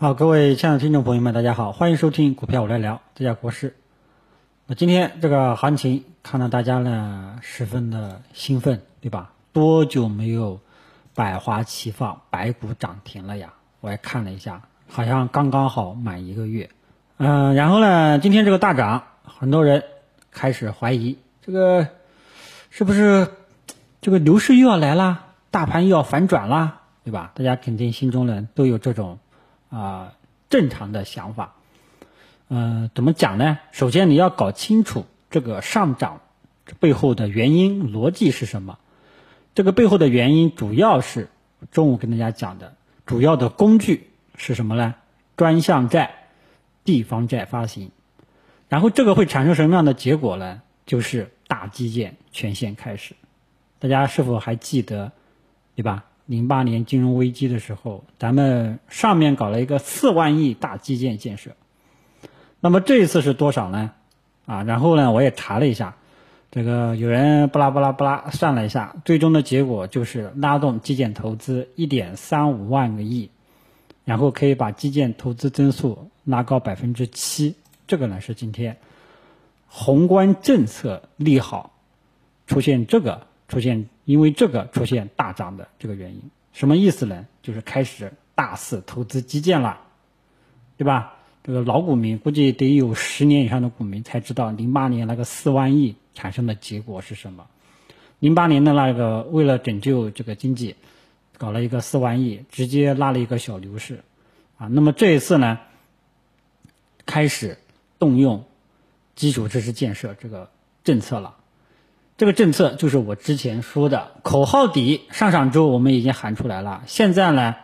好，各位亲爱的听众朋友们，大家好，欢迎收听股票我来聊，这叫国师。那今天这个行情看到大家呢十分的兴奋，对吧？多久没有百花齐放、百股涨停了呀？我也看了一下，好像刚刚好满一个月。嗯，然后呢，今天这个大涨，很多人开始怀疑这个是不是这个牛市又要来啦，大盘又要反转啦，对吧？大家肯定心中呢都有这种。啊，正常的想法，嗯，怎么讲呢？首先你要搞清楚这个上涨背后的原因逻辑是什么。这个背后的原因主要是中午跟大家讲的，主要的工具是什么呢？专项债、地方债发行。然后这个会产生什么样的结果呢？就是大基建全线开始。大家是否还记得，对吧？零八年金融危机的时候，咱们上面搞了一个四万亿大基建建设，那么这一次是多少呢？啊，然后呢，我也查了一下，这个有人巴拉巴拉巴拉算了一下，最终的结果就是拉动基建投资一点三五万个亿，然后可以把基建投资增速拉高百分之七。这个呢是今天宏观政策利好出现这个。出现因为这个出现大涨的这个原因，什么意思呢？就是开始大肆投资基建了，对吧？这个老股民估计得有十年以上的股民才知道，零八年那个四万亿产生的结果是什么。零八年的那个为了拯救这个经济，搞了一个四万亿，直接拉了一个小牛市，啊，那么这一次呢，开始动用基础设施建设这个政策了。这个政策就是我之前说的口号底，上上周我们已经喊出来了。现在呢，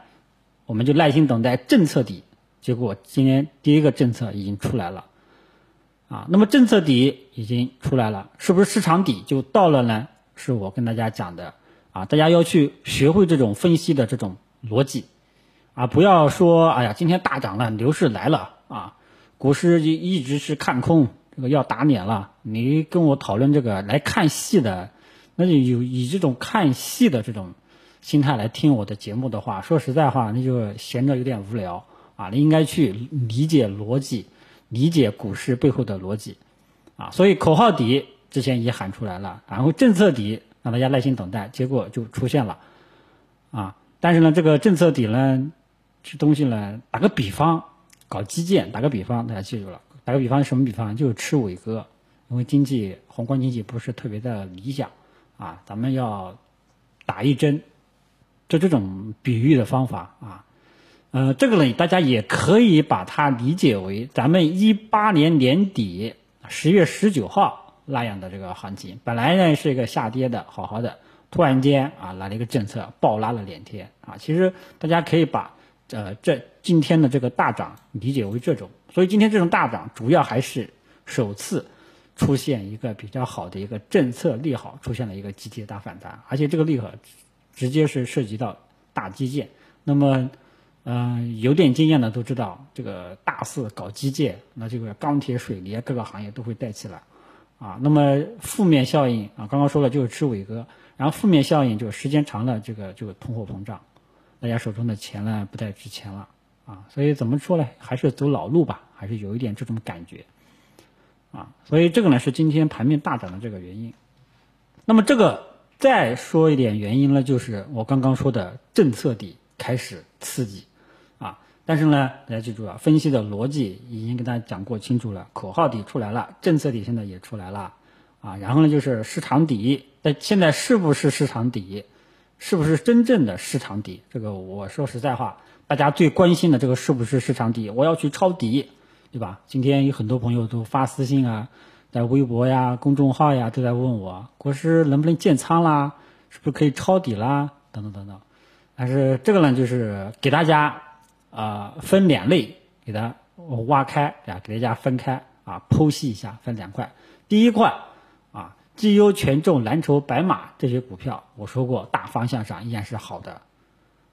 我们就耐心等待政策底。结果今天第一个政策已经出来了，啊，那么政策底已经出来了，是不是市场底就到了呢？是我跟大家讲的啊，大家要去学会这种分析的这种逻辑，啊，不要说哎呀，今天大涨了，牛市来了啊，股市就一直是看空。这个要打脸了！你跟我讨论这个来看戏的，那就有以这种看戏的这种心态来听我的节目的话，说实在话，那就闲着有点无聊啊！你应该去理解逻辑，理解股市背后的逻辑啊！所以口号底之前已经喊出来了，然后政策底让大家耐心等待，结果就出现了啊！但是呢，这个政策底呢，这东西呢，打个比方，搞基建，打个比方，大家记住了。打个比方，什么比方？就是吃伟哥，因为经济宏观经济不是特别的理想啊，咱们要打一针，就这种比喻的方法啊，呃，这个呢，大家也可以把它理解为咱们一八年年底十月十九号那样的这个行情，本来呢是一个下跌的好好的，突然间啊来了一个政策，暴拉了两天啊，其实大家可以把呃这今天的这个大涨理解为这种。所以今天这种大涨，主要还是首次出现一个比较好的一个政策利好，出现了一个集体的大反弹，而且这个利好直接是涉及到大基建。那么，嗯，有点经验的都知道，这个大肆搞基建，那这个钢铁、水泥各个行业都会带起来啊。那么负面效应啊，刚刚说了就是吃伟哥，然后负面效应就时间长了，这个就通货膨胀，大家手中的钱呢不太值钱了。啊，所以怎么说呢？还是走老路吧，还是有一点这种感觉，啊，所以这个呢是今天盘面大涨的这个原因。那么这个再说一点原因呢，就是我刚刚说的政策底开始刺激，啊，但是呢，大家记住啊，分析的逻辑已经跟大家讲过清楚了，口号底出来了，政策底现在也出来了，啊，然后呢就是市场底，那现在是不是市场底？是不是真正的市场底？这个我说实在话。大家最关心的这个是不是市场底？我要去抄底，对吧？今天有很多朋友都发私信啊，在微博呀、公众号呀都在问我，国师能不能建仓啦？是不是可以抄底啦？等等等等。但是这个呢，就是给大家啊分两类，给它挖开啊，给大家分开啊剖析一下，分两块。第一块啊，绩优权重蓝筹白马这些股票，我说过大方向上依然是好的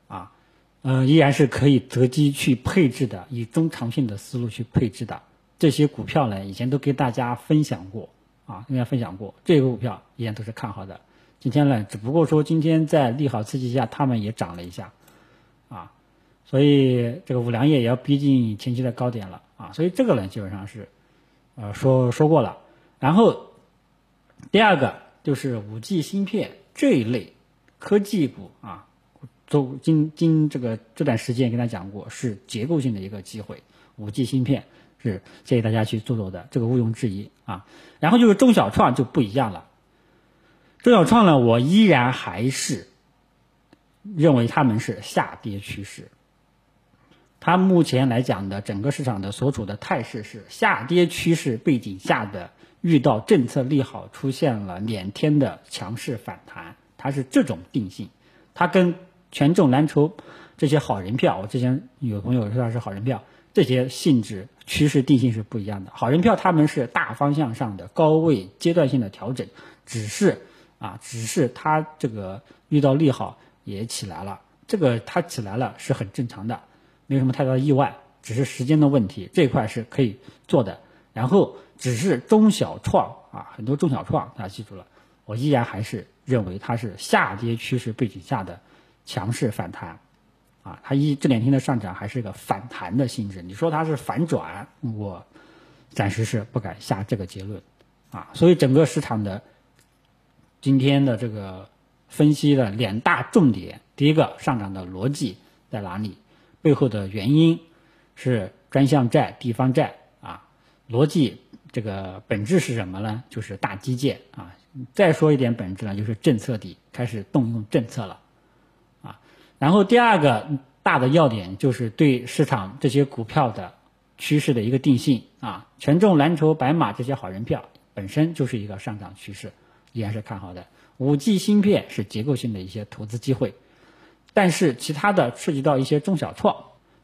啊。嗯，依然是可以择机去配置的，以中长线的思路去配置的这些股票呢，以前都跟大家分享过啊，跟大家分享过，这个股票依然都是看好的。今天呢，只不过说今天在利好刺激下，他们也涨了一下啊，所以这个五粮液也要逼近前期的高点了啊，所以这个呢基本上是，呃说说过了。然后第二个就是五 G 芯片这一类科技股啊，都今今这个这段时间跟大家讲过是结构性的一个机会，五 G 芯片是建议大家去做做的，这个毋庸置疑啊。然后就是中小创就不一样了，中小创呢，我依然还是认为他们是下跌趋势。它目前来讲的整个市场的所处的态势是下跌趋势背景下的，遇到政策利好出现了两天的强势反弹，它是这种定性。它跟权重蓝筹这些好人票，我之前有朋友说它是好人票，这些性质趋势定性是不一样的。好人票他们是大方向上的高位阶段性的调整，只是啊，只是它这个遇到利好也起来了，这个它起来了是很正常的。没有什么太大的意外，只是时间的问题，这块是可以做的。然后只是中小创啊，很多中小创，大家记住了，我依然还是认为它是下跌趋势背景下的强势反弹，啊，它一这两天的上涨还是个反弹的性质。你说它是反转，我暂时是不敢下这个结论，啊，所以整个市场的今天的这个分析的两大重点，第一个上涨的逻辑在哪里？背后的原因是专项债、地方债啊，逻辑这个本质是什么呢？就是大基建啊。再说一点本质呢，就是政策底开始动用政策了。然后第二个大的要点就是对市场这些股票的趋势的一个定性啊，权重蓝筹白马这些好人票本身就是一个上涨趋势，依然是看好的。五 G 芯片是结构性的一些投资机会。但是其他的涉及到一些中小创，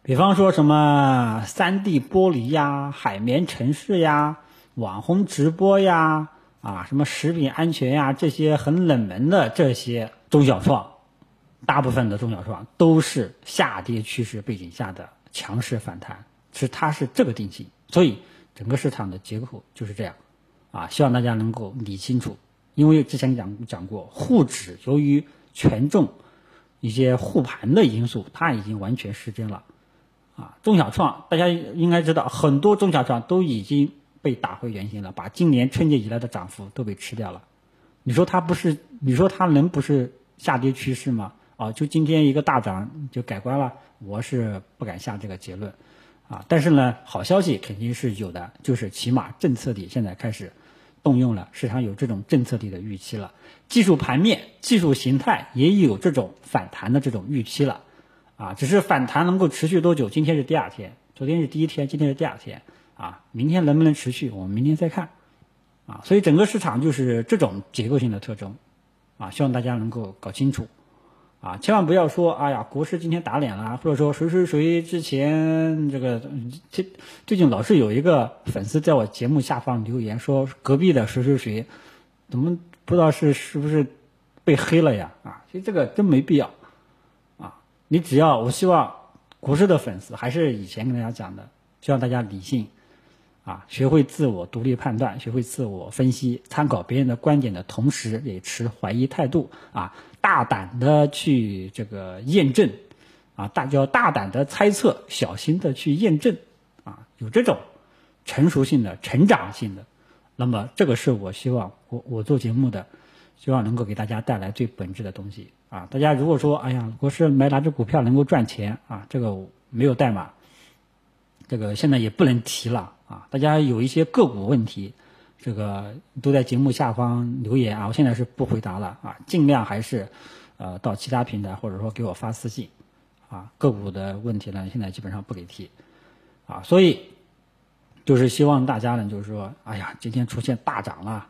比方说什么三 D 玻璃呀、海绵城市呀、网红直播呀、啊什么食品安全呀这些很冷门的这些中小创，大部分的中小创都是下跌趋势背景下的强势反弹，是它是这个定性，所以整个市场的结构就是这样，啊，希望大家能够理清楚，因为之前讲讲过，沪指由于权重。一些护盘的因素，它已经完全失真了，啊，中小创大家应该知道，很多中小创都已经被打回原形了，把今年春节以来的涨幅都被吃掉了。你说它不是？你说它能不是下跌趋势吗？啊，就今天一个大涨就改观了？我是不敢下这个结论，啊，但是呢，好消息肯定是有的，就是起码政策底现在开始。动用了，市场有这种政策底的预期了，技术盘面、技术形态也有这种反弹的这种预期了，啊，只是反弹能够持续多久？今天是第二天，昨天是第一天，今天是第二天，啊，明天能不能持续？我们明天再看，啊，所以整个市场就是这种结构性的特征，啊，希望大家能够搞清楚。啊，千万不要说，哎呀，国师今天打脸了，或者说谁谁谁之前这个，这最近老是有一个粉丝在我节目下方留言说，隔壁的谁谁谁，怎么不知道是是不是被黑了呀？啊，其实这个真没必要，啊，你只要我希望国师的粉丝还是以前跟大家讲的，希望大家理性，啊，学会自我独立判断，学会自我分析，参考别人的观点的同时，也持怀疑态度，啊。大胆的去这个验证，啊，大叫大胆的猜测，小心的去验证，啊，有这种成熟性的、成长性的，那么这个是我希望我我做节目的，希望能够给大家带来最本质的东西啊。大家如果说，哎呀，我是买哪只股票能够赚钱啊，这个没有代码，这个现在也不能提了啊。大家有一些个股问题。这个都在节目下方留言啊，我现在是不回答了啊，尽量还是，呃，到其他平台或者说给我发私信，啊，个股的问题呢，现在基本上不给提，啊，所以就是希望大家呢，就是说，哎呀，今天出现大涨了，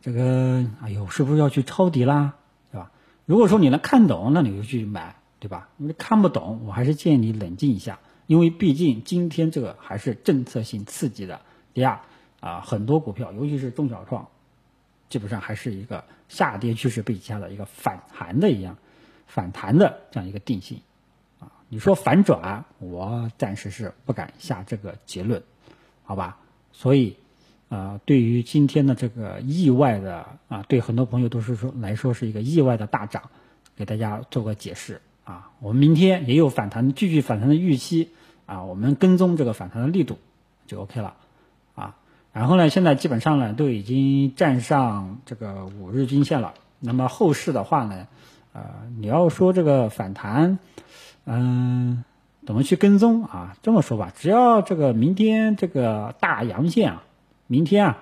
这个，哎呦，是不是要去抄底啦，对吧？如果说你能看懂，那你就去买，对吧？你看不懂，我还是建议你冷静一下，因为毕竟今天这个还是政策性刺激的。第二。啊，很多股票，尤其是中小创，基本上还是一个下跌趋势背景下的一个反弹的一样，反弹的这样一个定性。啊，你说反转，我暂时是不敢下这个结论，好吧？所以，啊，对于今天的这个意外的啊，对很多朋友都是说来说是一个意外的大涨，给大家做个解释啊，我们明天也有反弹，继续反弹的预期啊，我们跟踪这个反弹的力度就 OK 了啊。然后呢，现在基本上呢都已经站上这个五日均线了。那么后市的话呢，呃，你要说这个反弹，嗯，怎么去跟踪啊？这么说吧，只要这个明天这个大阳线啊，明天啊。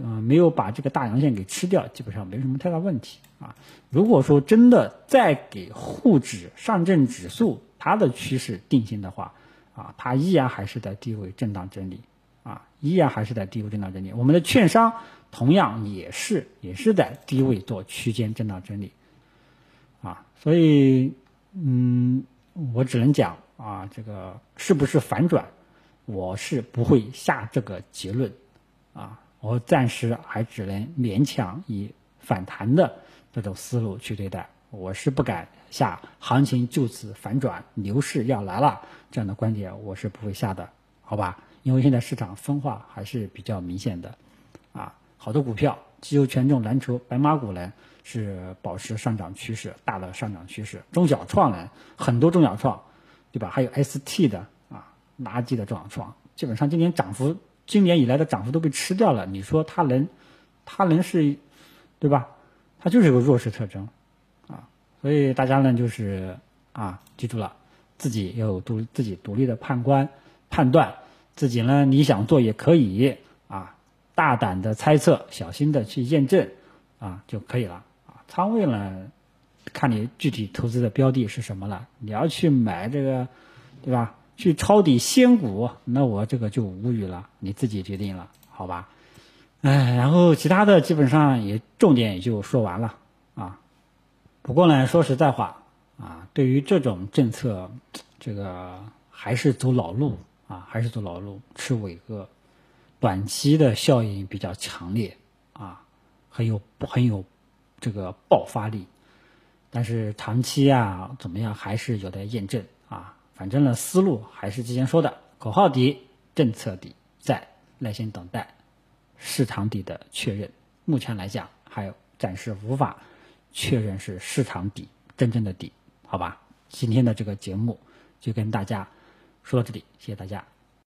嗯，没有把这个大阳线给吃掉，基本上没什么太大问题啊。如果说真的再给沪指、上证指数它的趋势定性的话，啊，它依然还是在低位震荡整理，啊，依然还是在低位震荡整理。我们的券商同样也是也是在低位做区间震荡整理，啊，所以，嗯，我只能讲啊，这个是不是反转，我是不会下这个结论，啊。我暂时还只能勉强以反弹的这种思路去对待，我是不敢下行情就此反转，牛市要来了这样的观点，我是不会下的，好吧？因为现在市场分化还是比较明显的，啊，好多股票，机油权重蓝筹、白马股呢是保持上涨趋势，大的上涨趋势，中小创呢很多中小创，对吧？还有 ST 的啊，垃圾的中小创，基本上今年涨幅。今年以来的涨幅都被吃掉了，你说它能，它能是，对吧？它就是有个弱势特征，啊，所以大家呢就是啊，记住了，自己要有独自己独立的判官判断，自己呢你想做也可以啊，大胆的猜测，小心的去验证啊就可以了啊。仓位呢，看你具体投资的标的是什么了，你要去买这个，对吧？去抄底仙股，那我这个就无语了，你自己决定了，好吧？哎，然后其他的基本上也重点也就说完了啊。不过呢，说实在话啊，对于这种政策，这个还是走老路啊，还是走老路，吃伟哥，短期的效应比较强烈啊，很有很有这个爆发力，但是长期啊怎么样，还是有待验证啊。反正呢，思路还是之前说的，口号底、政策底，在耐心等待市场底的确认。目前来讲，还有暂时无法确认是市场底真正的底，好吧？今天的这个节目就跟大家说到这里，谢谢大家。